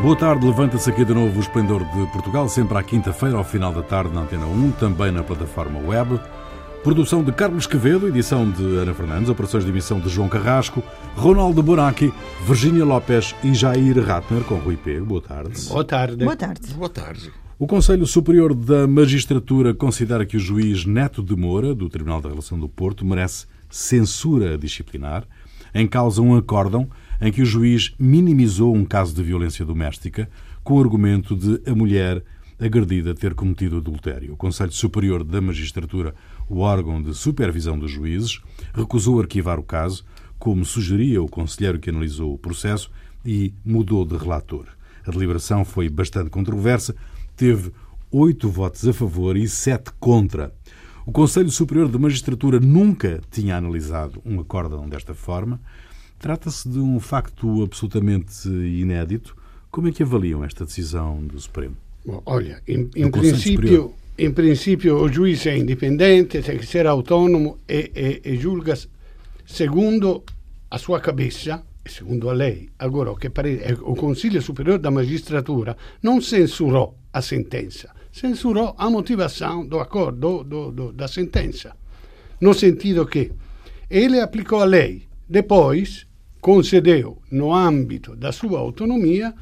Boa tarde, levanta-se aqui de novo o Esplendor de Portugal, sempre à quinta-feira, ao final da tarde, na Antena 1, também na plataforma web. Produção de Carlos Quevedo, edição de Ana Fernandes, operações de emissão de João Carrasco, Ronaldo Boraki, Virgínia Lopes e Jair Ratner, com Rui P. Boa tarde. Boa tarde. Boa tarde. Boa tarde. O Conselho Superior da Magistratura considera que o juiz Neto de Moura, do Tribunal da Relação do Porto, merece censura disciplinar. Em causa um acórdão em que o juiz minimizou um caso de violência doméstica com o argumento de a mulher agredida ter cometido adultério. O Conselho Superior da Magistratura, o órgão de supervisão dos juízes, recusou arquivar o caso, como sugeria o conselheiro que analisou o processo, e mudou de relator. A deliberação foi bastante controversa, teve oito votos a favor e sete contra. O Conselho Superior de Magistratura nunca tinha analisado um acórdão desta forma. Trata-se de um facto absolutamente inédito. Como é que avaliam esta decisão do Supremo? Bom, olha, em, em princípio, em princípio o juiz é independente, tem que ser autônomo e, e, e julga segundo a sua cabeça e segundo a lei. Agora, o, che pare... o Consiglio Superiore da Magistratura non censurò a sentenza, censurò a motivação do acordo do, do, da sentença. No sentido che ele applicò a lei, depois concedeu, no âmbito da sua autonomia,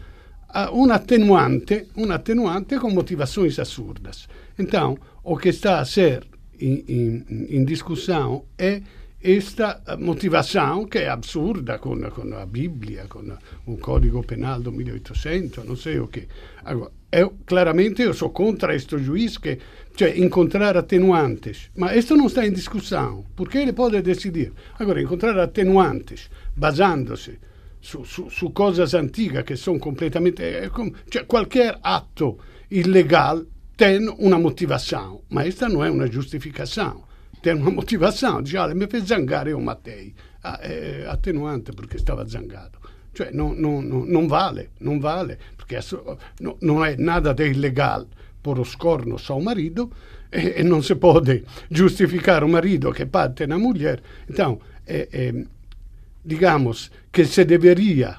un attenuante, un attenuante com motivações absurdas. Então, o que está a ser em, em, em discussão é esta motivação que é absurda com, a Bíblia, com o Código Penal do 1800, não sei o que. Agora, claramente eu sou contra este juiz que cioè encontrar atenuantes, ma questo non sta in discussione, perché ele pode decidir. Agora, encontrar atenuantes basandosi su, su, su cose antiche che sono completamente... Cioè, qualche atto illegale tem una motivazione, ma questa non è una giustificazione, tem una motivazione. Dice, ah, mi fa zangare io Mattei. Ah, è attenuante perché stava zangato. Cioè, non, non, non vale, non vale, perché no, non è nada di illegale por scorno ao marido e, e, não se pode justificar o marido que parte na mulher. Então, é, é, digamos que se deveria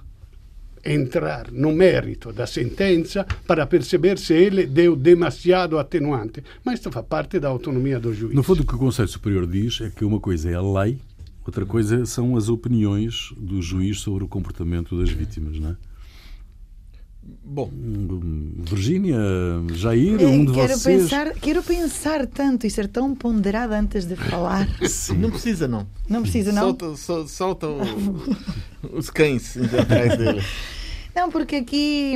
entrar no mérito da sentença para perceber se ele deu demasiado atenuante. Mas isso faz parte da autonomia do juiz. No fundo, o que o Conselho Superior diz é que uma coisa é a lei, outra coisa são as opiniões do juiz sobre o comportamento das vítimas, não é? Bom, Virgínia, Jair, um de quero vocês. Pensar, quero pensar tanto e ser tão ponderada antes de falar. Sim. Não precisa, não. Não precisa, não? Solta, solta, solta o, os cães atrás dele. Não, porque aqui,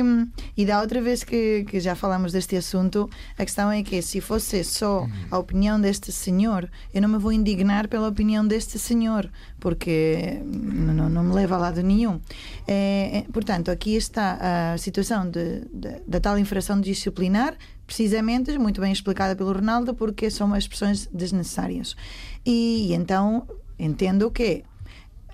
e da outra vez que, que já falamos deste assunto, a questão é que se fosse só a opinião deste senhor, eu não me vou indignar pela opinião deste senhor, porque não, não me leva a lado nenhum. É, portanto, aqui está a situação de, de, da tal infração disciplinar, precisamente, muito bem explicada pelo Ronaldo, porque são expressões desnecessárias. E então entendo que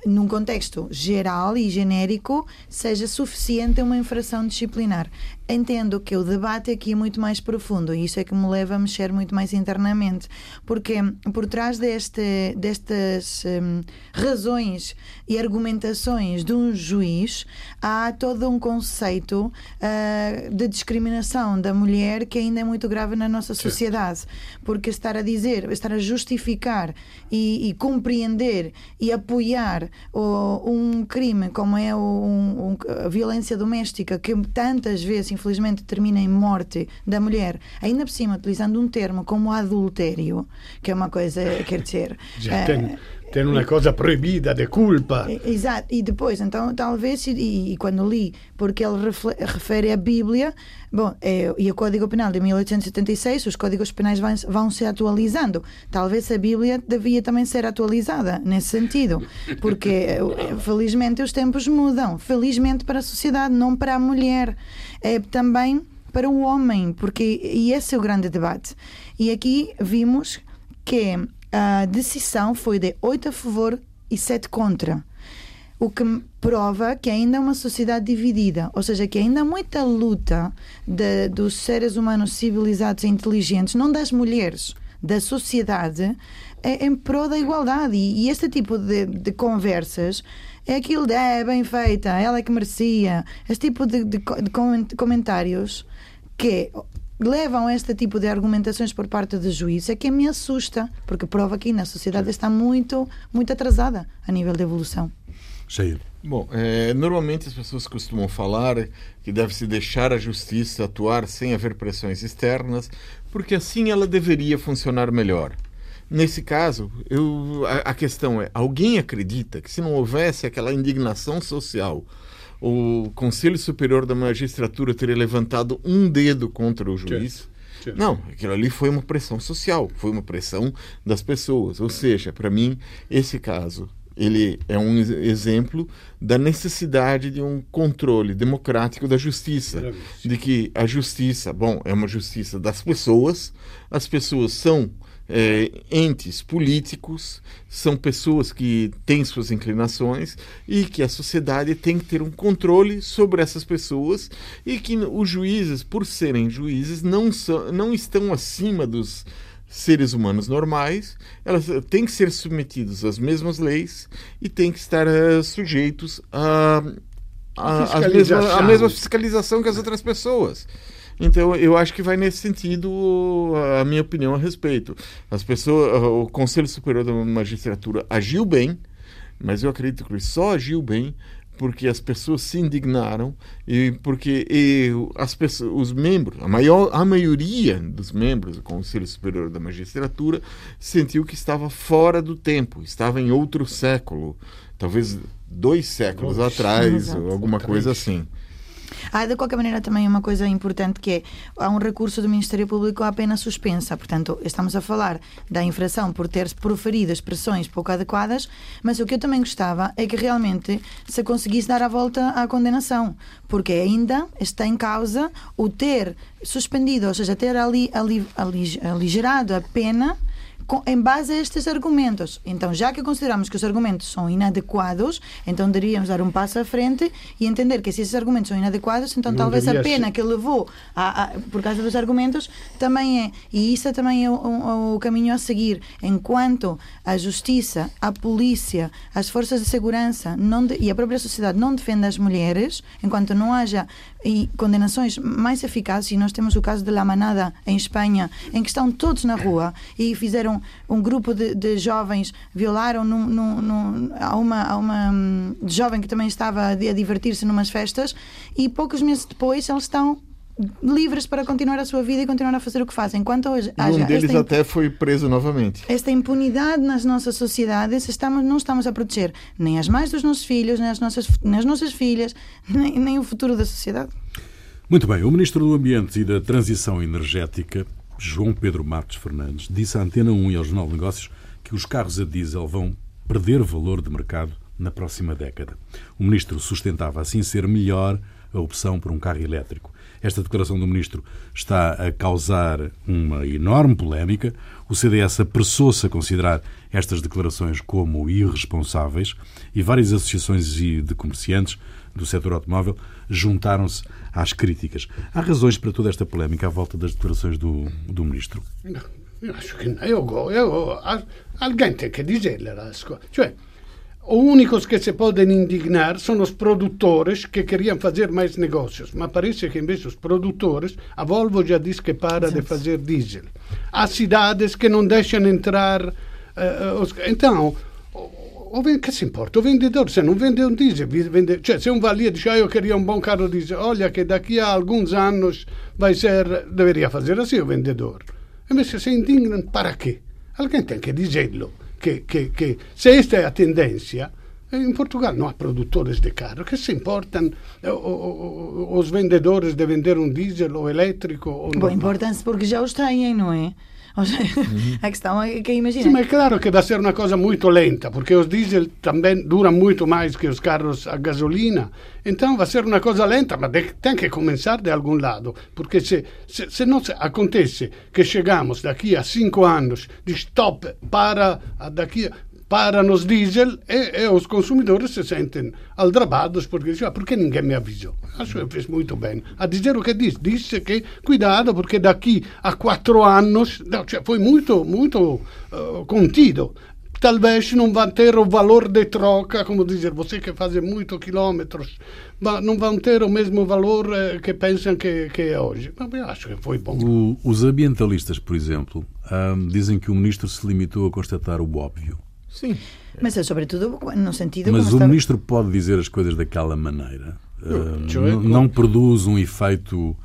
num contexto geral e genérico, seja suficiente uma infração disciplinar. Entendo que o debate aqui é muito mais profundo e isso é que me leva a mexer muito mais internamente, porque por trás deste, destas hum, razões e argumentações de um juiz há todo um conceito uh, de discriminação da mulher que ainda é muito grave na nossa sociedade, porque estar a dizer, estar a justificar e, e compreender e apoiar o, um crime como é o, um, a violência doméstica que tantas vezes infelizmente termina em morte da mulher, ainda por cima utilizando um termo como adultério, que é uma coisa, quer dizer. Já tem, tem uma coisa proibida de culpa. Exato, e depois, então, talvez, e, e quando li, porque ele refere a Bíblia, bom, é, e o Código Penal de 1876, os códigos penais vão, vão se atualizando. Talvez a Bíblia devia também ser atualizada nesse sentido, porque felizmente os tempos mudam, felizmente para a sociedade, não para a mulher. É também para o homem, porque e esse é o grande debate. E aqui vimos que a decisão foi de 8 a favor e 7 contra. O que prova que ainda é uma sociedade dividida, ou seja, que ainda há muita luta de, dos seres humanos civilizados e inteligentes, não das mulheres, da sociedade, é em prol da igualdade. E, e este tipo de, de conversas é aquilo de é bem feita, ela é que merecia. Este tipo de, de comentários que levam a este tipo de argumentações por parte do juiz é que me assusta, porque prova que na sociedade está muito, muito atrasada a nível de evolução. Cheio. Bom, é, normalmente as pessoas costumam falar que deve-se deixar a justiça atuar sem haver pressões externas, porque assim ela deveria funcionar melhor. Nesse caso, eu, a, a questão é: alguém acredita que se não houvesse aquela indignação social, o Conselho Superior da Magistratura teria levantado um dedo contra o juiz? Não, aquilo ali foi uma pressão social, foi uma pressão das pessoas. Ou seja, para mim, esse caso ele é um exemplo da necessidade de um controle democrático da justiça, de que a justiça, bom, é uma justiça das pessoas, as pessoas são é, entes políticos, são pessoas que têm suas inclinações e que a sociedade tem que ter um controle sobre essas pessoas e que os juízes, por serem juízes, não, são, não estão acima dos seres humanos normais, elas têm que ser submetidos às mesmas leis e têm que estar uh, sujeitos a, a, a, mesma, a mesma fiscalização que as outras pessoas. Então, eu acho que vai nesse sentido a minha opinião a respeito. As pessoas, o Conselho Superior da Magistratura agiu bem, mas eu acredito que ele só agiu bem porque as pessoas se indignaram e porque e as pessoas, os membros, a maior a maioria dos membros do Conselho Superior da Magistratura sentiu que estava fora do tempo, estava em outro século, talvez dois séculos atrás, ou alguma coisa assim. Há, de qualquer maneira, também uma coisa importante que é há um recurso do Ministério Público à pena suspensa. Portanto, estamos a falar da infração por ter proferido expressões pouco adequadas, mas o que eu também gostava é que realmente se conseguisse dar a volta à condenação, porque ainda está em causa o ter suspendido, ou seja, ter ali, ali, ali aligerado a pena em base a estes argumentos. Então, já que consideramos que os argumentos são inadequados, então deveríamos dar um passo à frente e entender que se esses argumentos são inadequados, então Não talvez a pena ser. que levou a, a, por causa dos argumentos também é. E isso também é o, o, o caminho a seguir. Enquanto a justiça, a polícia, as forças de segurança de, e a própria sociedade não defendem as mulheres, enquanto não haja e condenações mais eficazes, e nós temos o caso de La Manada em Espanha, em que estão todos na rua e fizeram um grupo de, de jovens, violaram num, num, num, a, uma, a uma um, jovem que também estava a divertir-se numas festas, e poucos meses depois eles estão livres para continuar a sua vida e continuar a fazer o que fazem. Enquanto hoje um deles até foi preso novamente. Esta impunidade nas nossas sociedades, estamos, não estamos a proteger nem as mães dos nossos filhos, nem as nossas, nem as nossas filhas, nem, nem o futuro da sociedade. Muito bem, o Ministro do Ambiente e da Transição Energética, João Pedro Matos Fernandes, disse à Antena 1 e ao Jornal de Negócios que os carros a diesel vão perder valor de mercado na próxima década. O Ministro sustentava assim ser melhor a opção por um carro elétrico. Esta declaração do Ministro está a causar uma enorme polémica. O CDS apressou-se a considerar estas declarações como irresponsáveis e várias associações de comerciantes do setor automóvel juntaram-se às críticas. Há razões para toda esta polémica à volta das declarações do, do Ministro? Não, eu acho que não. Eu, eu, alguém tem que dizer as coisas. Os únicos que se podem indignar são os produtores que queriam fazer mais negócios, mas parece que, em vez dos produtores, a Volvo já diz que para de fazer diesel. Há cidades que não deixam entrar. Uh, os... Então, o, que se importa? O vendedor, se não vende um diesel, vende... cioè, se um valia diz, ah, eu queria um bom carro diesel, olha que daqui a alguns anos vai ser. deveria fazer assim o vendedor. Invece se indignam, para quê? Alguém tem que dizê-lo que, que, que se esta é a tendência, em Portugal não há produtores de carro que se importam os vendedores de vender um diesel ou elétrico. Ou Bom, importam-se porque já os têm, não é? Uhum. A questão é que imagina. Sim, mas é claro que vai ser uma coisa muito lenta, porque os diesel também duram muito mais que os carros a gasolina. Então vai ser uma coisa lenta, mas tem que começar de algum lado, porque se, se, se não acontece que chegamos daqui a cinco anos de stop para daqui param os diesel e, e os consumidores se sentem aldrabados porque dizem, ah, por que ninguém me avisou? Acho que fez muito bem. A dizer o que disse, disse que cuidado porque daqui a quatro anos, cioè, foi muito, muito uh, contido talvez não vão ter o valor de troca, como dizer, você que faz muitos quilômetros, não vão ter o mesmo valor eh, que pensam que, que é hoje. Mas eu acho que foi bom. O, os ambientalistas, por exemplo, um, dizem que o ministro se limitou a constatar o óbvio. Sim. Mas é sobretudo no sentido... Mas o está... ministro pode dizer as coisas daquela maneira. Uh, não produz um efeito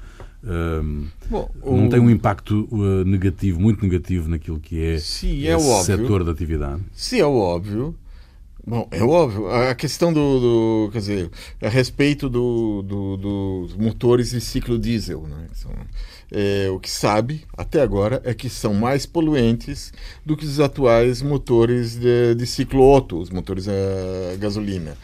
Bom, não o... tem um impacto uh, negativo, muito negativo naquilo que é, Sim, é o setor da atividade? Se é o óbvio. Bom, é óbvio. A questão do, do quer dizer, a respeito do, do, dos motores de ciclo diesel, né? São, é, o que sabe até agora é que são mais poluentes do que os atuais motores de, de ciclo Otto, os motores a gasolina.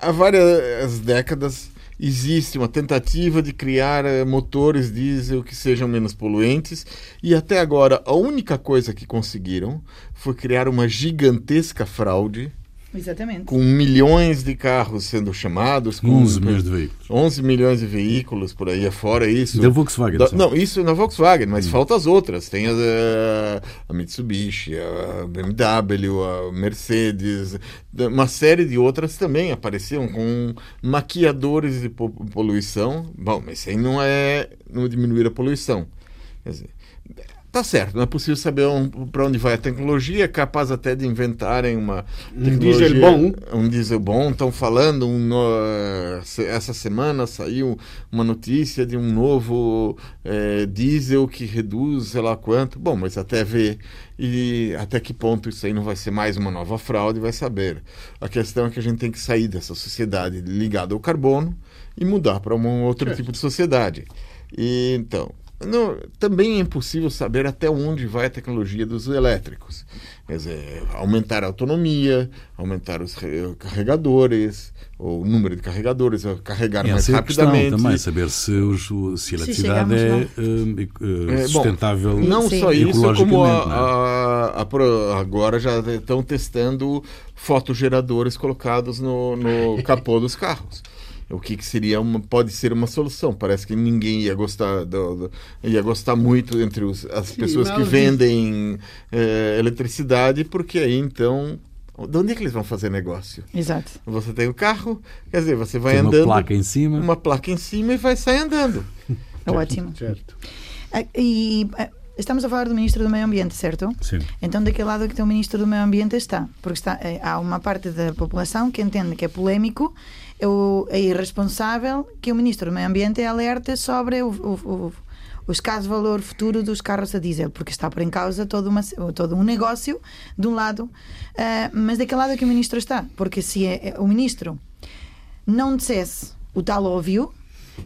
Há várias décadas existe uma tentativa de criar eh, motores diesel que sejam menos poluentes e até agora a única coisa que conseguiram foi criar uma gigantesca fraude Exatamente. Com milhões de carros sendo chamados. Com 11 milhões de veículos. 11 milhões de veículos por aí afora. Isso. Da Volkswagen. Da, não, isso na Volkswagen, mas hum. falta as outras. Tem a, a, Mitsubishi, a BMW, a Mercedes, uma série de outras também apareceram com maquiadores de poluição. Bom, mas isso aí não é não diminuir a poluição. Quer dizer, Tá certo, não é possível saber um, para onde vai a tecnologia, é capaz até de inventarem uma um diesel bom. Um diesel bom. Estão falando, um, essa semana saiu uma notícia de um novo é, diesel que reduz sei lá quanto. Bom, mas até ver e até que ponto isso aí não vai ser mais uma nova fraude, vai saber. A questão é que a gente tem que sair dessa sociedade ligada ao carbono e mudar para um outro certo. tipo de sociedade. E, então, não, também é impossível saber até onde vai a tecnologia dos elétricos. Quer dizer, aumentar a autonomia, aumentar os carregadores, o número de carregadores, carregar e mais rapidamente. também saber se, os, se a eletricidade é, uh, sustentável. Bom, não só isso, como a, né? a, a, agora já estão testando fotogeradores colocados no, no capô dos carros o que, que, seria uma pode ser uma solução parece que ninguém ia gostar do, do, ia gostar muito entre os, as Sim, pessoas que vendem é, eletricidade porque aí então de onde é que eles vão fazer negócio? Exato. Você tem o carro, quer dizer, você vai tem andando. Uma placa em cima. Uma placa em cima e vai sair andando. É ótimo. Certo. Ah, e ah, estamos a falar do Ministro do Meio Ambiente, certo? Sim. Então, daquele lado que o Ministro do Meio Ambiente está. Porque está, eh, há uma parte da população que entende que é polémico é irresponsável que o Ministro do Meio Ambiente alerte sobre o, o, o, o escasso valor futuro dos carros a diesel, porque está por em causa todo, uma, todo um negócio de um lado, uh, mas daquele lado é que o Ministro está, porque se é, é, o Ministro não dissesse o tal óbvio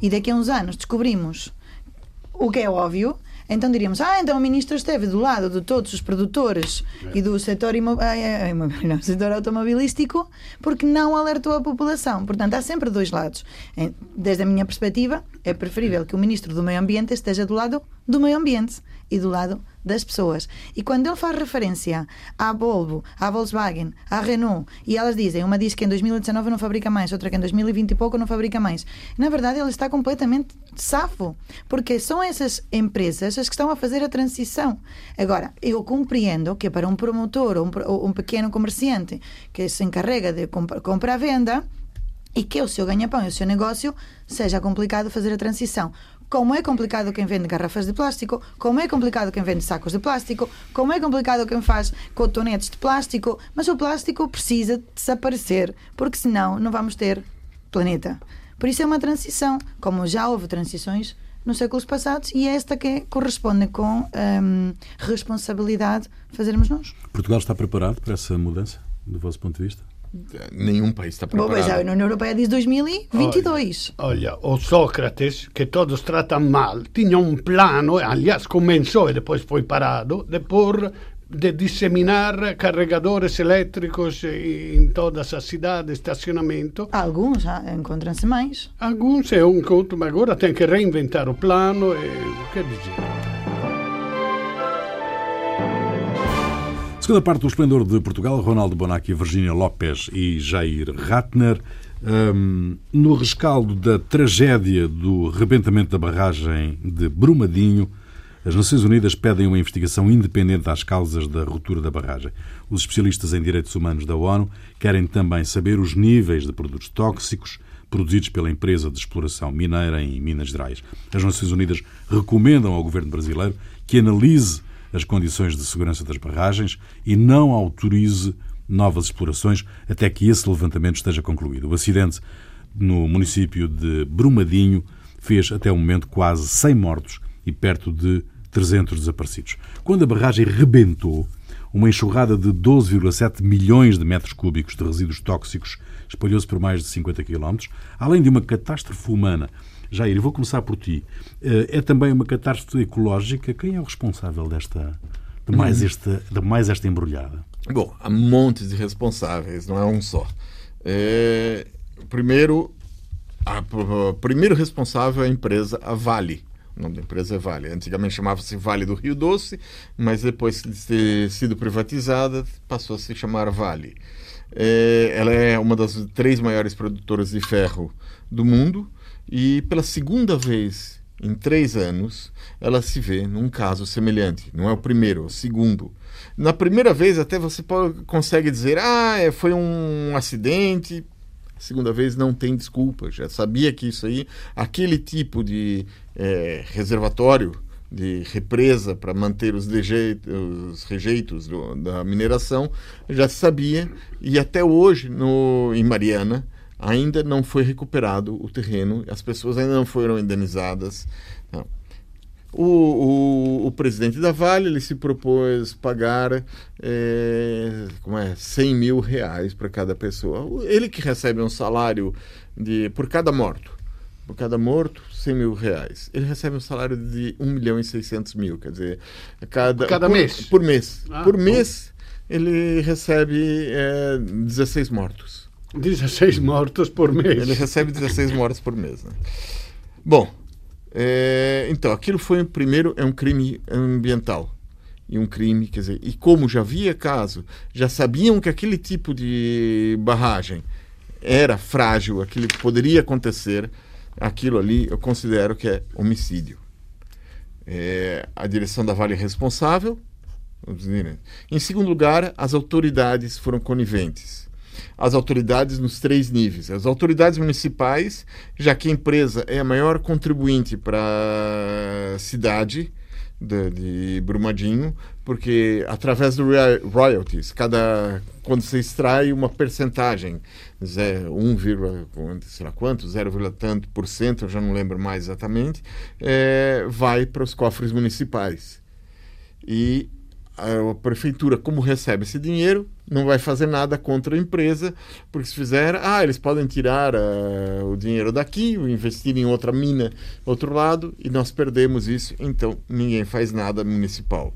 e daqui a uns anos descobrimos o que é óbvio, então diríamos, ah, então o ministro esteve do lado de todos os produtores é. e do setor, imo... não, setor automobilístico porque não alertou a população. Portanto, há sempre dois lados. Desde a minha perspectiva, é preferível que o ministro do Meio Ambiente esteja do lado do meio ambiente e do lado das pessoas. E quando ele faz referência à Volvo, à Volkswagen, à Renault, e elas dizem, uma diz que em 2019 não fabrica mais, outra que em 2020 e pouco não fabrica mais. Na verdade, ele está completamente safo, porque são essas empresas as que estão a fazer a transição. Agora, eu compreendo que para um promotor ou um, ou um pequeno comerciante que se encarrega de compra-venda, e que o seu ganha-pão e o seu negócio seja complicado fazer a transição como é complicado quem vende garrafas de plástico, como é complicado quem vende sacos de plástico, como é complicado quem faz cotonetes de plástico, mas o plástico precisa desaparecer, porque senão não vamos ter planeta. Por isso é uma transição, como já houve transições nos séculos passados e é esta que corresponde com hum, responsabilidade fazermos nós. Portugal está preparado para essa mudança, do vosso ponto de vista? Nenhum país está preparado. Bom, mas a União Europeia diz 2022. Olha, o Sócrates, que todos tratam mal, tinha um plano, aliás, começou e depois foi parado, de pôr de disseminar carregadores elétricos em todas as cidades, estacionamento. Alguns ah, encontram-se mais. Alguns é um encontro, mas agora tem que reinventar o plano e o que dizer. Segunda parte do Esplendor de Portugal, Ronaldo Bonacci, Virgínia Lopes e Jair Ratner. Um, no rescaldo da tragédia do rebentamento da barragem de Brumadinho, as Nações Unidas pedem uma investigação independente às causas da ruptura da barragem. Os especialistas em direitos humanos da ONU querem também saber os níveis de produtos tóxicos produzidos pela empresa de exploração mineira em Minas Gerais. As Nações Unidas recomendam ao governo brasileiro que analise as condições de segurança das barragens e não autorize novas explorações até que esse levantamento esteja concluído. O acidente no município de Brumadinho fez até o momento quase 100 mortos e perto de 300 desaparecidos. Quando a barragem rebentou, uma enxurrada de 12,7 milhões de metros cúbicos de resíduos tóxicos espalhou-se por mais de 50 quilómetros, além de uma catástrofe humana. Jair, vou começar por ti. Eh, é também uma catástrofe ecológica. Quem é o responsável desta, de, mais hum. esta, de mais esta embrulhada? Bom, há montes de responsáveis, não é um só. É, primeiro, a, o primeiro responsável é a empresa, a Vale. O nome da empresa é Vale. Antigamente chamava-se Vale do Rio Doce, mas depois de ter sido privatizada, passou a se chamar Vale. É, ela é uma das três maiores produtoras de ferro do mundo e pela segunda vez em três anos ela se vê num caso semelhante. Não é o primeiro, é o segundo. Na primeira vez até você consegue dizer, ah, é, foi um acidente. Segunda vez não tem desculpa. Já sabia que isso aí, aquele tipo de é, reservatório de represa para manter os, os rejeitos do, da mineração, já sabia e até hoje no, em Mariana ainda não foi recuperado o terreno, as pessoas ainda não foram indenizadas. Não. O, o, o, presidente da Vale ele se propôs pagar é, como é, 100 mil reais para cada pessoa. Ele que recebe um salário de por cada morto, por cada morto, 100 mil reais. Ele recebe um salário de 1 milhão e 600 mil, quer dizer, cada, cada por, mês? Por mês. Ah, por mês ele recebe é, 16 mortos. 16 mortos por mês. Ele recebe 16 mortos por mês. Né? Bom, é, então, aquilo foi, primeiro, é um crime ambiental. E um crime, quer dizer, e como já havia caso, já sabiam que aquele tipo de barragem era frágil, aquilo poderia acontecer, aquilo ali eu considero que é homicídio. É, a direção da Vale é responsável. Em segundo lugar, as autoridades foram coniventes as autoridades nos três níveis. As autoridades municipais, já que a empresa é a maior contribuinte para a cidade de, de, Brumadinho, porque através do royalties, cada quando você extrai uma percentagem, 1, sei lá quanto, 0, tanto por cento, eu já não lembro mais exatamente, é, vai para os cofres municipais. E a prefeitura, como recebe esse dinheiro, não vai fazer nada contra a empresa, porque se fizer, ah, eles podem tirar uh, o dinheiro daqui, investir em outra mina, outro lado, e nós perdemos isso, então ninguém faz nada municipal.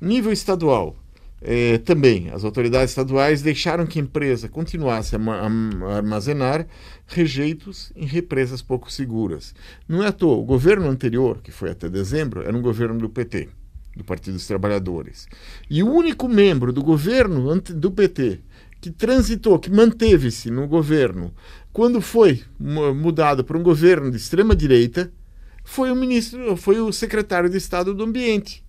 Nível estadual, eh, também as autoridades estaduais deixaram que a empresa continuasse a, a armazenar rejeitos em represas pouco seguras. Não é à toa, o governo anterior, que foi até dezembro, era um governo do PT do Partido dos Trabalhadores. E o único membro do governo do PT que transitou, que manteve-se no governo, quando foi mudado para um governo de extrema direita, foi o ministro, foi o secretário de Estado do Ambiente.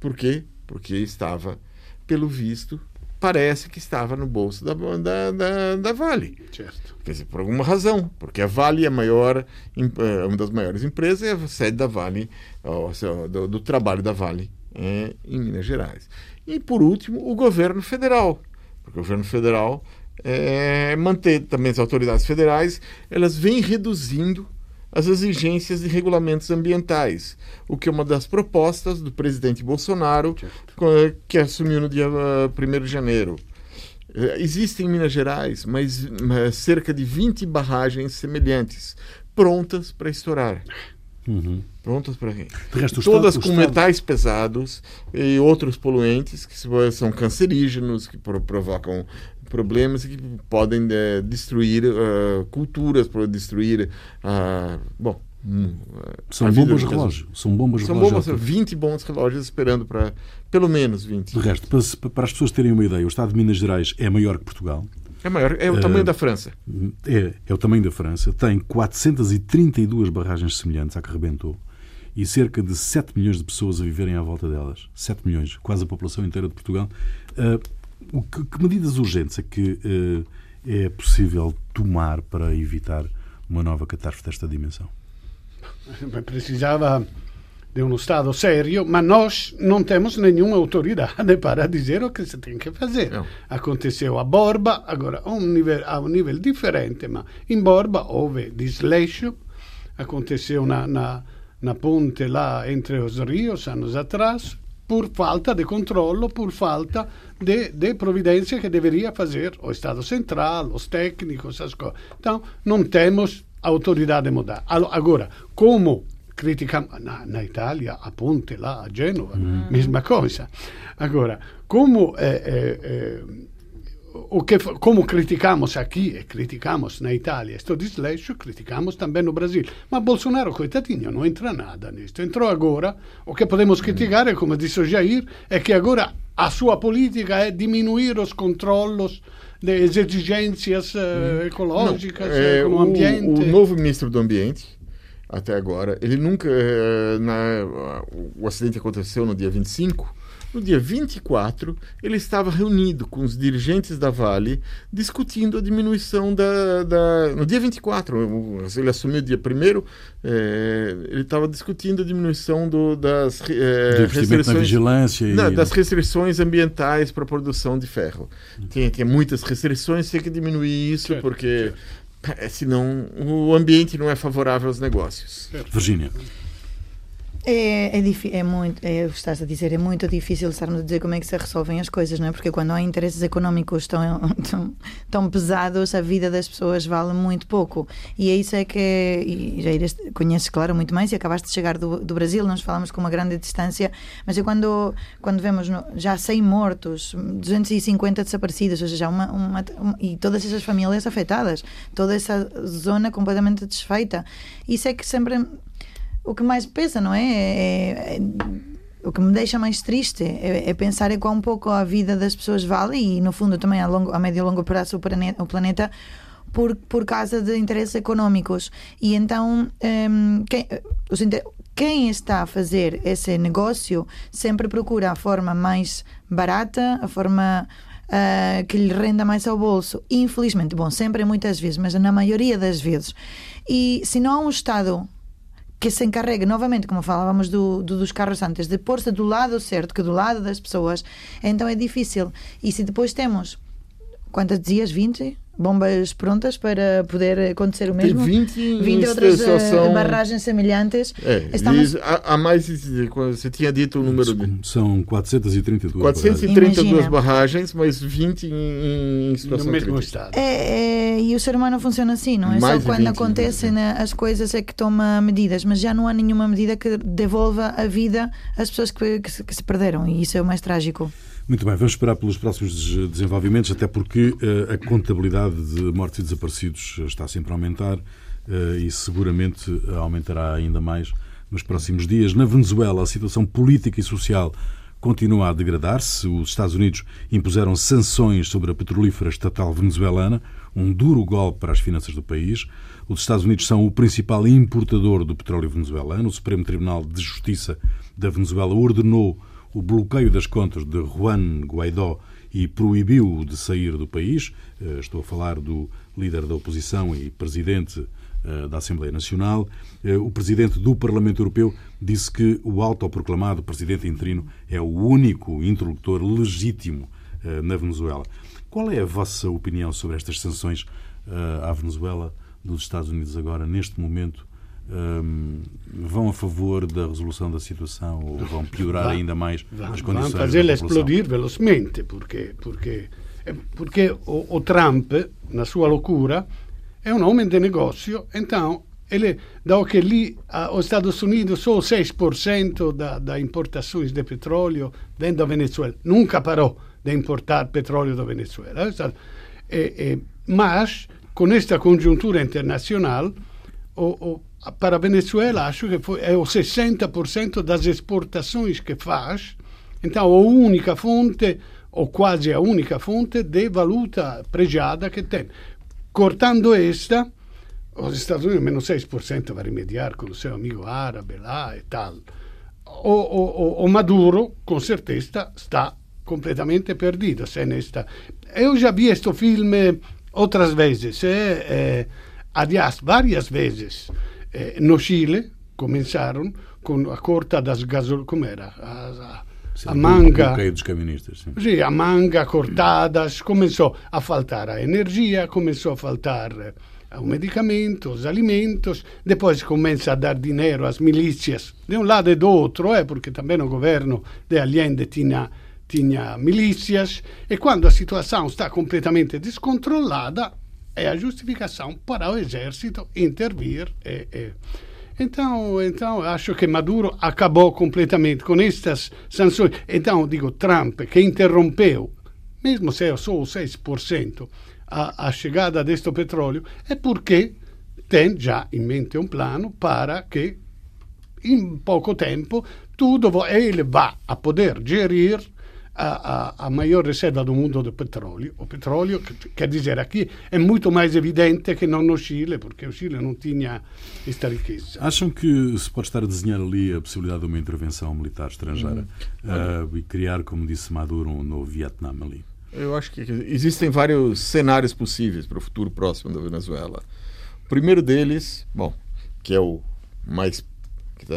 Por quê? Porque estava, pelo visto, parece que estava no bolso da, da, da, da Vale. Certo. Quer dizer, por alguma razão, porque a Vale é a maior, é uma das maiores empresas, é a sede da Vale, do, do trabalho da Vale é, em Minas Gerais. E, por último, o governo federal. Porque o governo federal é, manter também as autoridades federais, elas vêm reduzindo as exigências de regulamentos ambientais, o que é uma das propostas do presidente Bolsonaro, que assumiu no dia 1 ah, de janeiro. É, existem em Minas Gerais mas, cerca de 20 barragens semelhantes, prontas para estourar. Uhum. Prontas para quem? Todas com metais pesados e outros poluentes que são cancerígenos, que provocam problemas que podem é, destruir uh, culturas, podem destruir uh, bom, Hum, são bombas relógios. São bombas São relógios. bombas, 20 bons relógios esperando para pelo menos 20. De resto, para, para, as pessoas terem uma ideia, o Estado de Minas Gerais é maior que Portugal. É maior, é o tamanho uh, da França. É, é o tamanho da França. Tem 432 barragens semelhantes à que rebentou e cerca de 7 milhões de pessoas a viverem à volta delas. 7 milhões, quase a população inteira de Portugal. Uh, que, que, medidas urgentes é que uh, é possível tomar para evitar uma nova catástrofe desta dimensão? Precisava de um Estado sério, mas nós não temos nenhuma autoridade para dizer o que se tem que fazer. Não. Aconteceu a Borba, agora a um nível, a um nível diferente, mas em Borba houve desleixo, aconteceu na, na na ponte lá entre os rios anos atrás, por falta de controle, por falta de, de providência que deveria fazer o Estado Central, os técnicos, as coisas. Então, não temos autoridade moral. Agora, como criticamos na, na, Itália, a ponte lá, a Genova, mm. mesma coisa. Agora, como eh, eh, eh, o que, como criticamos aqui e criticamos na Itália este desleixo, criticamos também no Brasil. Mas Bolsonaro, coitadinho, não entra nada nisto. Entrou agora. O que podemos criticar, como disse o Jair, é que agora a sua política é diminuir os controlos das exigências ecológicas não, é, o, ambiente. O novo ministro do Ambiente, até agora, ele nunca. Eh, na, o acidente aconteceu no dia 25 no dia 24, ele estava reunido com os dirigentes da Vale, discutindo a diminuição da. da no dia 24, ele assumiu o dia 1 é, ele estava discutindo a diminuição do, das é, restrições. Na vigilância não, das restrições ambientais para a produção de ferro. Tem, tem muitas restrições, tem que diminuir isso, certo, porque certo. Senão o ambiente não é favorável aos negócios. Virgínia. É, é, é muito, é, estás a dizer, é muito difícil estarmos a dizer como é que se resolvem as coisas, não é? Porque quando há interesses económicos tão, tão, tão pesados, a vida das pessoas vale muito pouco. E é isso é que, e já irás, conheces, claro, muito mais, e acabaste de chegar do, do Brasil, nós falamos com uma grande distância, mas é quando, quando vemos no, já 100 mortos, 250 desaparecidos, ou seja, uma, uma, uma, e todas essas famílias afetadas, toda essa zona completamente desfeita. Isso é que sempre o que mais pesa, não é? é, é o que me deixa mais triste é, é, pensar em quão pouco a vida das pessoas vale e, no fundo, também a, longo, a médio e longo prazo o planeta, o planeta por, por causa de interesses económicos. E então, um, quem, os, quem está a fazer esse negócio sempre procura a forma mais barata, a forma uh, que lhe renda mais ao bolso. Infelizmente, bom, sempre muitas vezes, mas na maioria das vezes. E se não há um Estado que se encarregue novamente, como falávamos do, do, dos carros antes, de pôr-se do lado certo, que do lado das pessoas, então é difícil. E se depois temos, quantas dias? 20? bombas prontas para poder acontecer o mesmo. Tem 20, 20 outras uh, barragens semelhantes. É, Estamos... há, há, mais, você tinha dito o número de... São 432 432 barragens, barragens mas 20 em, em situação no mesmo estado. É, é, e o ser humano funciona assim, não é mais só quando acontecem né, as coisas é que toma medidas, mas já não há nenhuma medida que devolva a vida às pessoas que, que, que se perderam e isso é o mais trágico. Muito bem, vamos esperar pelos próximos desenvolvimentos, até porque uh, a contabilidade de mortes e desaparecidos está sempre a aumentar uh, e seguramente aumentará ainda mais nos próximos dias. Na Venezuela, a situação política e social continua a degradar-se. Os Estados Unidos impuseram sanções sobre a petrolífera estatal venezuelana, um duro golpe para as finanças do país. Os Estados Unidos são o principal importador do petróleo venezuelano. O Supremo Tribunal de Justiça da Venezuela ordenou o bloqueio das contas de Juan Guaidó e proibiu-o de sair do país. Eh, estou a falar do líder da oposição e presidente eh, da Assembleia Nacional. Eh, o presidente do Parlamento Europeu disse que o autoproclamado presidente interino é o único interlocutor legítimo na Venezuela. Qual é a vossa opinião sobre estas sanções à Venezuela dos Estados Unidos agora, neste momento? Um, vão a favor da resolução da situação ou vão piorar ainda mais as condições? Vão fazê-la explodir velocemente, porque, porque, porque o, o, Trump, na sua loucura, é um homem de negócio, então ele, dado que lì os Estados Unidos só 6% da, da importações de petróleo vem da Venezuela, nunca parou de importar petróleo da Venezuela. E, e, mas, com esta conjuntura internacional, o, o para a Venezuela acho que foi, é o 60% das exportações que faz, então a única fonte, ou quase a única fonte, de valuta pregiada que tem. Cortando esta, os Estados Unidos menos 6% vai remediar com o seu amigo árabe lá e tal. O, o, o Maduro, com certeza, está completamente perdido. Se nesta... Eu já vi este filme outras vezes, eh, eh, aliás, várias vezes. Eh, no Chile começaram com a corta das gasol... como era? A, a, Sim, a manga... dos caministas, sim. Sì, a manga cortadas, começou a faltar a energia, começou a faltar o medicamento, os alimentos, depois começa a dar dinheiro às milícias, de um lado e do outro, eh, porque também o governo de Allende tinha, tinha milícias, e quando a situação está completamente descontrolada, é a justificação para o exército intervir. E, e. Então, então, acho que Maduro acabou completamente com estas sanções. Então, digo, Trump, que interrompeu, mesmo se é só o 6%, a, a chegada deste petróleo, é porque tem já em mente um plano para que, em pouco tempo, tudo ele vá a poder gerir a, a, a, maior reserva do mundo de petróleo. O petróleo, quer dizer, aqui é muito mais evidente que não no Chile, porque o Chile não tinha esta riqueza. Acham que se pode estar a desenhar ali a possibilidade de uma intervenção militar estrangeira hum. uh, e criar, como disse Maduro, um novo Vietnã ali? Eu acho que existem vários cenários possíveis para o futuro próximo da Venezuela. O primeiro deles, bom, que é o mais que, tá,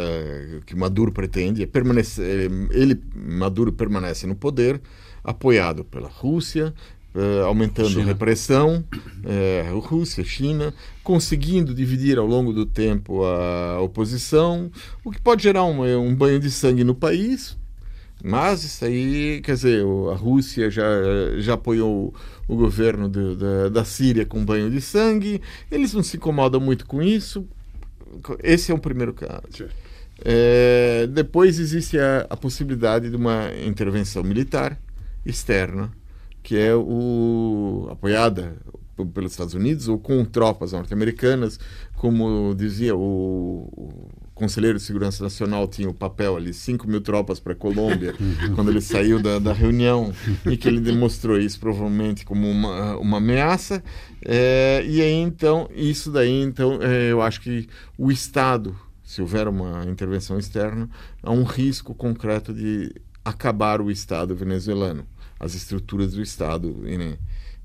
que Maduro pretende, é permanecer, ele Maduro permanece no poder, apoiado pela Rússia, Uh, aumentando China. a repressão, uh, Rússia, China, conseguindo dividir ao longo do tempo a oposição, o que pode gerar um, um banho de sangue no país, mas isso aí, quer dizer, a Rússia já, já apoiou o governo de, da, da Síria com banho de sangue, eles não se incomodam muito com isso. Esse é o primeiro caso. É, depois existe a, a, possibilidade de uma intervenção militar externa, que é o apoiada pelos Estados Unidos ou com tropas norte-americanas, como dizia o conselheiro de segurança nacional tinha o papel ali, 5 mil tropas para a Colômbia, quando ele saiu da, da, reunião, e que ele demonstrou isso provavelmente como uma, uma ameaça. É, e aí, então, isso daí, então, é, eu acho que o Estado, se houver uma intervenção externa, há um risco concreto de acabar o Estado venezuelano, as estruturas do Estado. Né?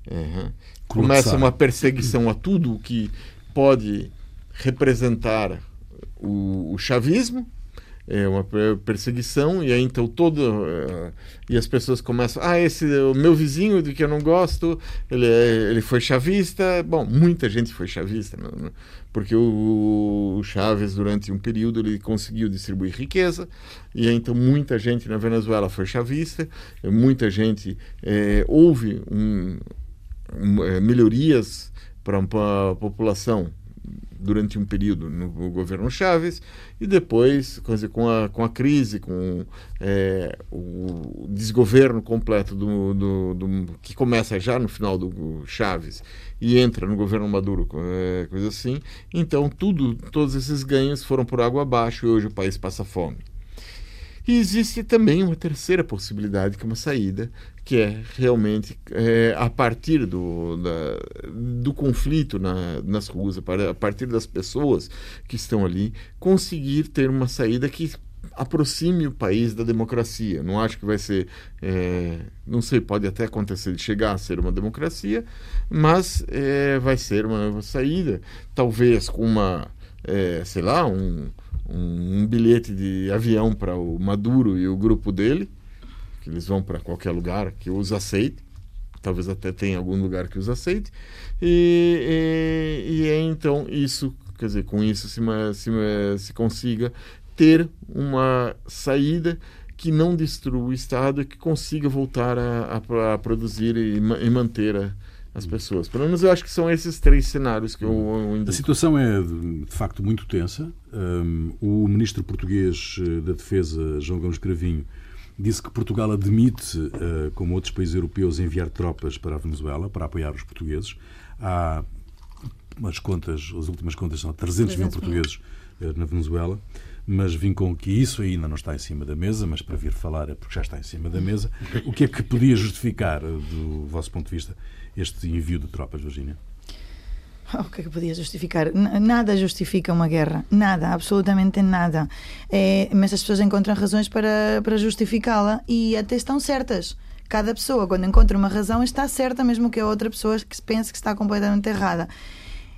É, começa uma perseguição a tudo o que pode representar o, o chavismo, é uma perseguição e aí então todo uh, e as pessoas começam ah esse o meu vizinho de que eu não gosto ele é, ele foi chavista. Bom muita gente foi chavista não, não, porque o, o Chaves durante um período ele conseguiu distribuir riqueza e aí, então muita gente na Venezuela foi chavista muita gente é, houve um, um, é, melhorias para a população durante um período no, governo Chávez e depois com, a, com a crise, com é, o desgoverno completo do, do, do, que começa já no final do Chávez e entra no governo Maduro, é, coisa assim. Então tudo, todos esses ganhos foram por água abaixo e hoje o país passa fome. E existe também uma terceira possibilidade, que é uma saída, que é realmente é, a partir do, da, do conflito na, nas ruas, a partir das pessoas que estão ali, conseguir ter uma saída que aproxime o país da democracia. Não acho que vai ser, é, não sei, pode até acontecer de chegar a ser uma democracia, mas é, vai ser uma saída, talvez com uma, é, sei lá, um um, bilhete de avião para o Maduro e o grupo dele, que eles vão para qualquer lugar que os aceite, talvez até tenha algum lugar que os aceite, e, e, e é então isso, quer dizer, com isso se, se, se consiga ter uma saída que não destrua o Estado e que consiga voltar a, a, a produzir e, e manter a, as pessoas. Pelo menos eu acho que são esses três cenários que eu, eu A situação é de, facto muito tensa. Um, o ministro português eh, da Defesa, João Gomes Cravinho, disse que Portugal admite, uh, como outros países europeus, enviar tropas para a Venezuela para apoiar os portugueses. Há últimas contas, as últimas contas são 300 mil portugueses eh, na Venezuela, mas vim com que isso ainda não está em cima da mesa, mas para vir falar é porque já está em cima da mesa. O que é que podia justificar, eh, do vosso ponto de vista, este envio de tropas, Virginia? O que é que podia justificar? Nada justifica uma guerra. Nada, absolutamente nada. É, mas as pessoas encontram razões para, para justificá-la e até estão certas. Cada pessoa, quando encontra uma razão, está certa, mesmo que a outra pessoa que pense que está completamente errada.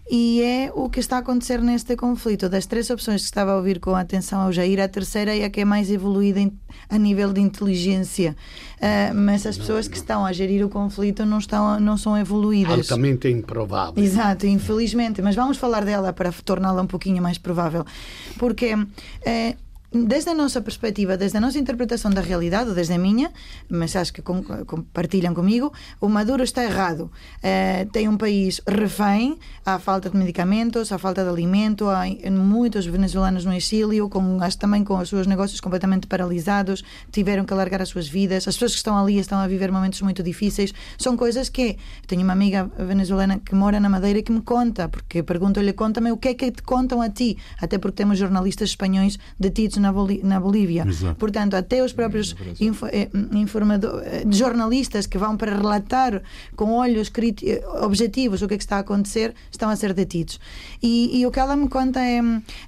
E é o que está a acontecer neste conflito. Das três opções que estava a ouvir com atenção ao Jair, a terceira é a que é mais evoluída em, a nível de inteligência. Uh, mas as pessoas que estão a gerir o conflito não, estão, não são evoluídas. Altamente improvável. Exato, infelizmente. Mas vamos falar dela para torná-la um pouquinho mais provável. Porque. Uh, desde a nossa perspectiva, desde a nossa interpretação da realidade, ou desde a minha, mas acho que compartilham comigo, o Maduro está errado. Uh, tem um país refém, há falta de medicamentos, há falta de alimento, há muitos venezuelanos no exílio, com, acho também com os seus negócios completamente paralisados, tiveram que alargar as suas vidas, as pessoas que estão ali estão a viver momentos muito difíceis. São coisas que. Tenho uma amiga venezuelana que mora na Madeira que me conta, porque pergunto-lhe, conta-me o que é que te contam a ti, até porque temos jornalistas espanhóis detidos na, Boli na Bolívia. Exato. Portanto, até os próprios info eh, eh, jornalistas que vão para relatar com olhos eh, objetivos o que, é que está a acontecer estão a ser detidos. E, e, o que ela me conta é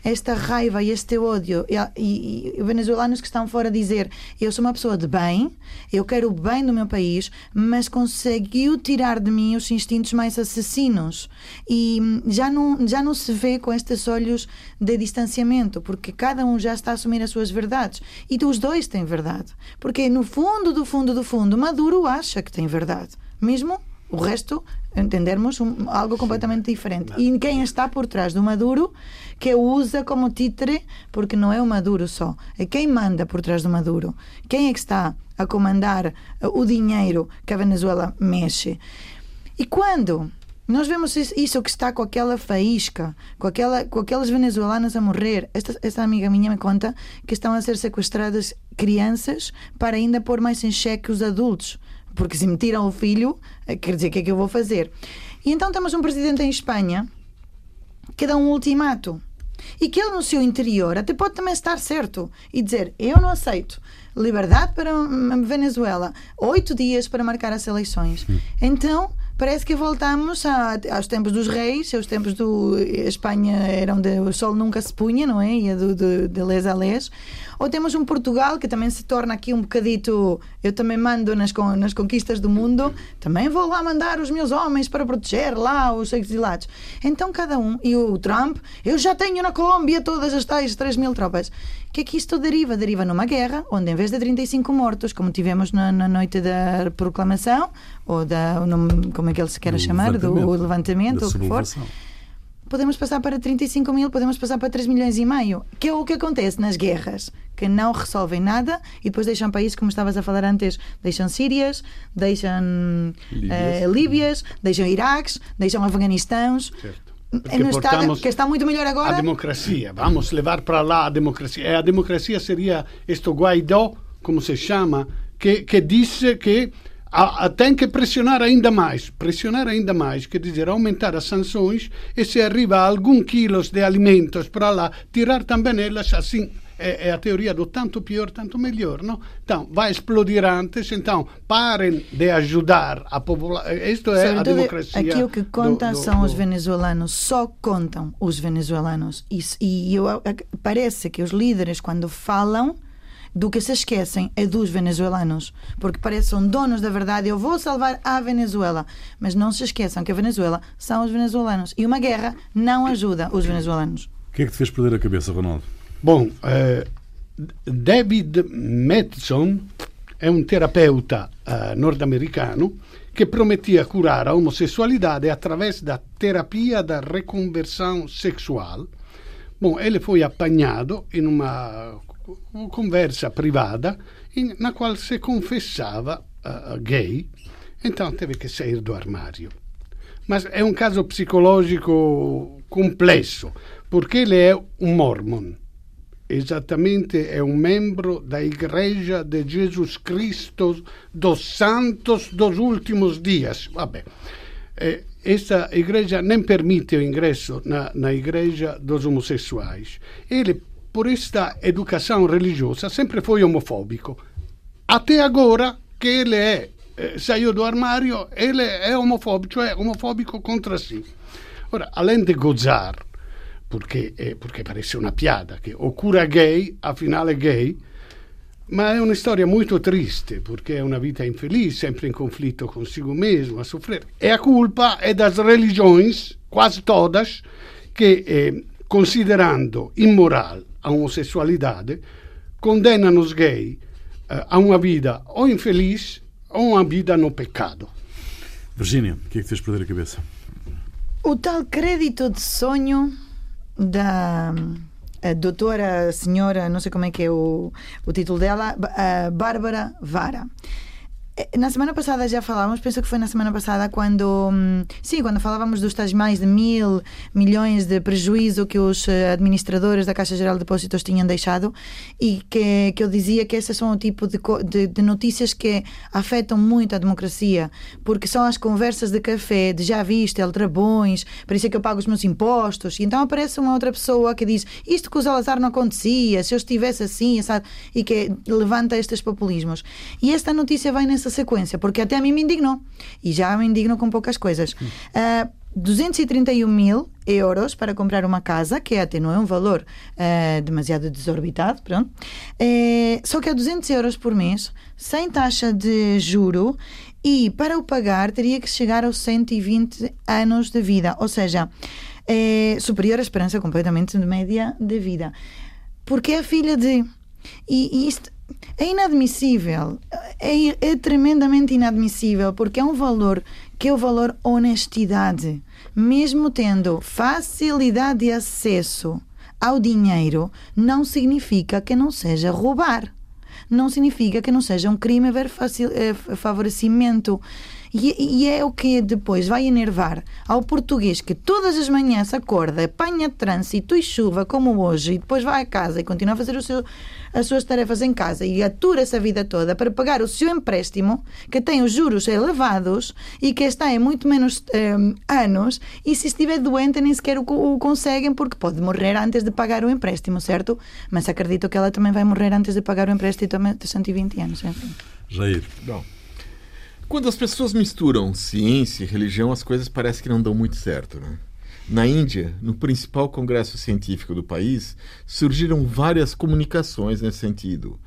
esta raiva e este ódio. E, e, e venezuelanos que estão fora dizer: Eu sou uma pessoa de bem, eu quero o bem do meu país, mas conseguiu tirar de mim os instintos mais assassinos. E já não, já não se vê com estes olhos de distanciamento, porque cada um já está assumir as suas verdades. E os dois têm verdade. Porque no fundo, do fundo, do fundo, Maduro acha que tem verdade. Mesmo o resto, entendermos um, algo completamente diferente. E quem está por trás do Maduro, que usa como títere, porque não é o Maduro só, é quem manda por trás do Maduro. Quem é que está a comandar o dinheiro que a Venezuela mexe. E quando nós vemos isso que está com aquela faísca, com, aquela, com aquelas venezuelanas a morrer. Esta, esta amiga minha me conta que estão a ser sequestradas crianças para ainda pôr mais em xeque os adultos. Porque se me tiram o filho, eh, quer dizer, o que é que eu vou fazer? E então temos um presidente em Espanha que dá um ultimato. E que ele, no seu interior, até pode também estar certo e dizer: Eu não aceito liberdade para a Venezuela, oito dias para marcar as eleições. Então parece que voltamos a, aos tempos dos reis, aos tempos do. A Espanha era onde o sol nunca se punha, não é? Ia do, de, de les a les. Ou temos um Portugal que também se torna aqui um bocadito. Eu também mando nas, nas conquistas do mundo, também vou lá mandar os meus homens para proteger lá os exilados. Então cada um. E o Trump, eu já tenho na Colômbia todas as tais 3 mil tropas. O que é que isto deriva? Deriva numa guerra onde, em vez de 35 mortos, como tivemos na, na noite da proclamação, ou da. como é que ele se quer chamar? Do levantamento, ou o que for podemos passar para 35 mil, podemos passar para 3 milhões e meio. Que é o que acontece nas guerras, que não resolvem nada e depois deixam países, como estavas a falar antes, deixam Sírias, deixam Líbias, uh, Líbias deixam Iraques, deixam Afeganistãos. Certo. No estado que está muito melhor agora. A democracia, vamos levar para lá a democracia. E a democracia seria este Guaidó, como se chama, que, que disse que a, a, tem que pressionar ainda mais, pressionar ainda mais, quer dizer, aumentar as sanções e se arriva a alguns quilos de alimentos para lá, tirar também elas assim. É, é, a teoria do tanto pior, tanto melhor, não? Então, vai explodir antes, então parem de ajudar a população. Isto é Sobre a democracia. Aqui o que conta do, do, são do... os venezuelanos, só contam os venezuelanos. E, e eu, parece que os líderes, quando falam, do que se esquecem é dos venezuelanos, porque parecem donos da verdade. Eu vou salvar a Venezuela, mas não se esqueçam que a Venezuela são os venezuelanos e uma guerra não ajuda os venezuelanos. O que é que te fez perder a cabeça, Ronaldo? Bom, eh, David Madson é um terapeuta eh, norte-americano que prometia curar a homossexualidade através da terapia da reconversão sexual. Bom, ele foi apanhado em uma conversa privada na qual se confessava uh, gay, então teve que sair do armário. Mas é um caso psicológico complexo, porque ele é um mormon. Exatamente, é um membro da Igreja de Jesus Cristo dos Santos dos Últimos Dias. Vabbè. Esta igreja nem permite o ingresso na, na igreja dos homossexuais. Ele, por esta educação religiosa, sempre foi homofóbico. Até agora que ele é, eh, saiu do armário, ele é homofóbico, cioè homofóbico contra si. Ora, além de gozar, perché, eh, perché parece una piada, che o cura gay, a finale gay, ma è una storia molto triste perché è una vita infelice, sempre in conflitto consigo mesmo, a soffrire. E a culpa è das religiões, quasi todas, che eh, considerando immoral a omosessualidade, condenano os gay eh, a uma vida ou infeliz ou uma vida no pecado. Virgínia, o que é que tens perder a cabeça? O tal crédito de sonho da a doutora, senhora, não sei como é que é o, o título dela, a Bárbara Vara. Eh, na semana passada já falávamos, penso que foi na semana passada, quando hum, sim, quando falávamos dos tais mais de mil milhões de prejuízo que os eh, administradores da Caixa Geral de Depósitos tinham deixado e que, que eu dizia que esses são o tipo de, de, de, notícias que afetam muito a democracia, porque são as conversas de café, de já viste, aldrabões, por isso é que eu pago os meus impostos, e então aparece uma outra pessoa que diz isto com o Salazar não acontecia, se eu estivesse assim, sabe? e que levanta estes populismos. E esta notícia vai nessa sequência, porque até a mim me indignou. E já me indigno com poucas coisas. Uh, ah, 231 mil euros para comprar uma casa, que até não é um valor uh, demasiado desorbitado, pronto. Uh, só que é 200 euros por mês, sem taxa de juro, e para o pagar teria que chegar aos 120 anos de vida, ou seja, é superior à esperança completamente de média de vida. Porque é filha de. E, e isto é inadmissível. É, é, tremendamente inadmissível, porque é um valor que é o valor honestidade. Mesmo tendo facilidade de acesso ao dinheiro, não significa que não seja roubar. Não significa que não seja um crime haver eh, favorecimento. E, e, é o que depois vai enervar ao português que todas as manhãs acorda, apanha trânsito e chuva como hoje, e depois vai a casa e continua a fazer o seu, as suas tarefas em casa e atura essa vida toda para pagar o seu empréstimo, que tem os juros elevados e que está em muito menos um, anos, e se estiver doente nem sequer o, o conseguem porque pode morrer antes de pagar o empréstimo, certo? Mas acredito que ela também vai morrer antes de pagar o empréstimo de 120 anos. Enfim. Jair. Bom. Quando as pessoas misturam ciência e religião, as coisas parecem que não dão muito certo. Né? Na Índia, no principal congresso científico do país, surgiram várias comunicações nesse sentido.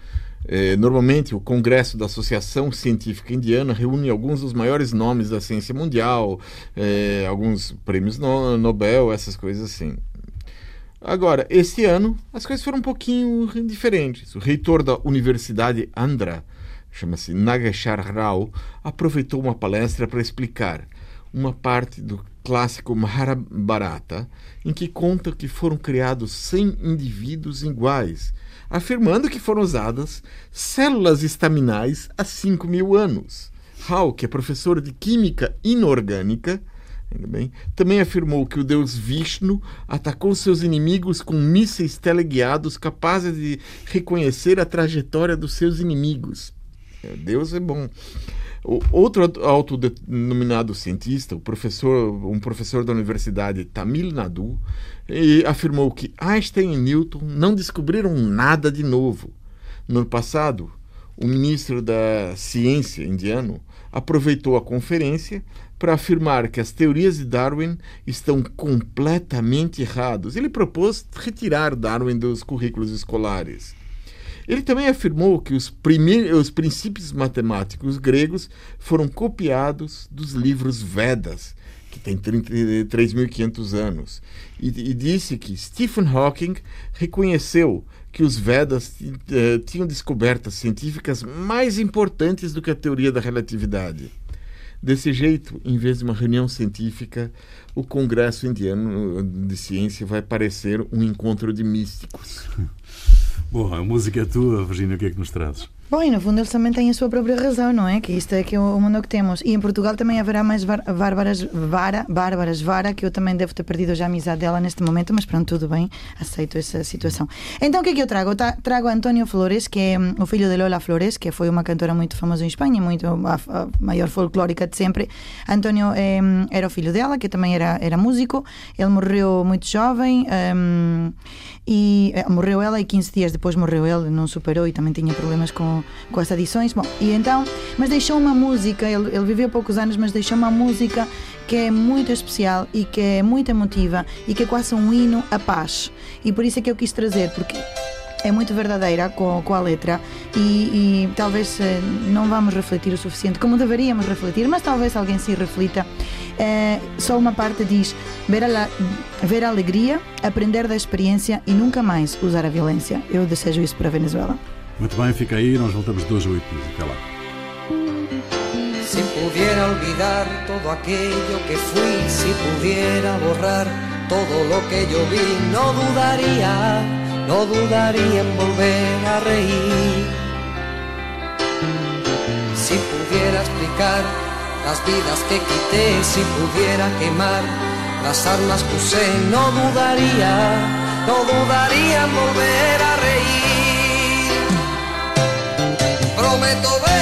É, normalmente, o Congresso da Associação Científica Indiana reúne alguns dos maiores nomes da ciência mundial, é, alguns prêmios no Nobel, essas coisas assim. Agora, esse ano, as coisas foram um pouquinho diferentes. O reitor da Universidade Andhra, chama-se Nageshwar Rao, aproveitou uma palestra para explicar uma parte do clássico Mahabharata, em que conta que foram criados 100 indivíduos iguais, afirmando que foram usadas células estaminais há 5 mil anos. Rao, que é professor de química inorgânica, bem, também afirmou que o deus Vishnu atacou seus inimigos com mísseis teleguiados capazes de reconhecer a trajetória dos seus inimigos. Deus é bom. O outro autodenominado cientista, o professor, um professor da Universidade Tamil Nadu, afirmou que Einstein e Newton não descobriram nada de novo. No ano passado, o ministro da Ciência indiano aproveitou a conferência para afirmar que as teorias de Darwin estão completamente erradas. Ele propôs retirar Darwin dos currículos escolares. Ele também afirmou que os, os princípios matemáticos gregos foram copiados dos livros Vedas, que tem 3.500 anos, e, e, disse que Stephen Hawking reconheceu que os Vedas uh, tinham descobertas científicas mais importantes do que a teoria da relatividade. Desse jeito, em vez de uma reunião científica, o Congresso Indiano de Ciência vai parecer um encontro de místicos. Bom, a música é tua, Virginia, o que é que nos trazes? Bom, e no fundo eles também têm a sua própria razão, não é? Que isto é que é o mundo que temos. E em Portugal também haverá mais bárbaras Vara, Bárbaras Vara, que eu também devo ter perdido já a amizade dela neste momento, mas pronto, tudo bem, aceito essa situação. Então o que é que eu trago? Trago António Flores, que é hum, o filho de Lola Flores, que foi uma cantora muito famosa em Espanha, muito a, maior folclórica de sempre. António é, era o filho dela, que também era, era músico. Ele morreu muito jovem. Um, e eh, morreu ela e 15 dias depois morreu ele, não superou e também tinha problemas com, com as adições. Bom, e então, mas deixou uma música, ele, ele viveu poucos anos, mas deixou uma música que é muito especial e que é muito emotiva e que é quase um hino à paz. E por isso é que eu quis trazer, porque é muito verdadeira com, com a letra e, e, talvez eh, não vamos refletir o suficiente como deveríamos refletir, mas talvez alguém se reflita. É, só uma parte diz: ver a, ver a alegria, aprender da experiência e nunca mais usar a violência. Eu desejo isso para a Venezuela. Muito bem, fica aí, nós voltamos de hoje a. Até lá. Si pudiera olvidar todo aquello que fui, si pudiera borrar todo lo que yo vi, no dudaría no dudaría en volver a reír. Si pudiera explicar las vidas que quité, si pudiera quemar las armas que usé, no dudaría, no dudaría en volver a reír. Prometo ver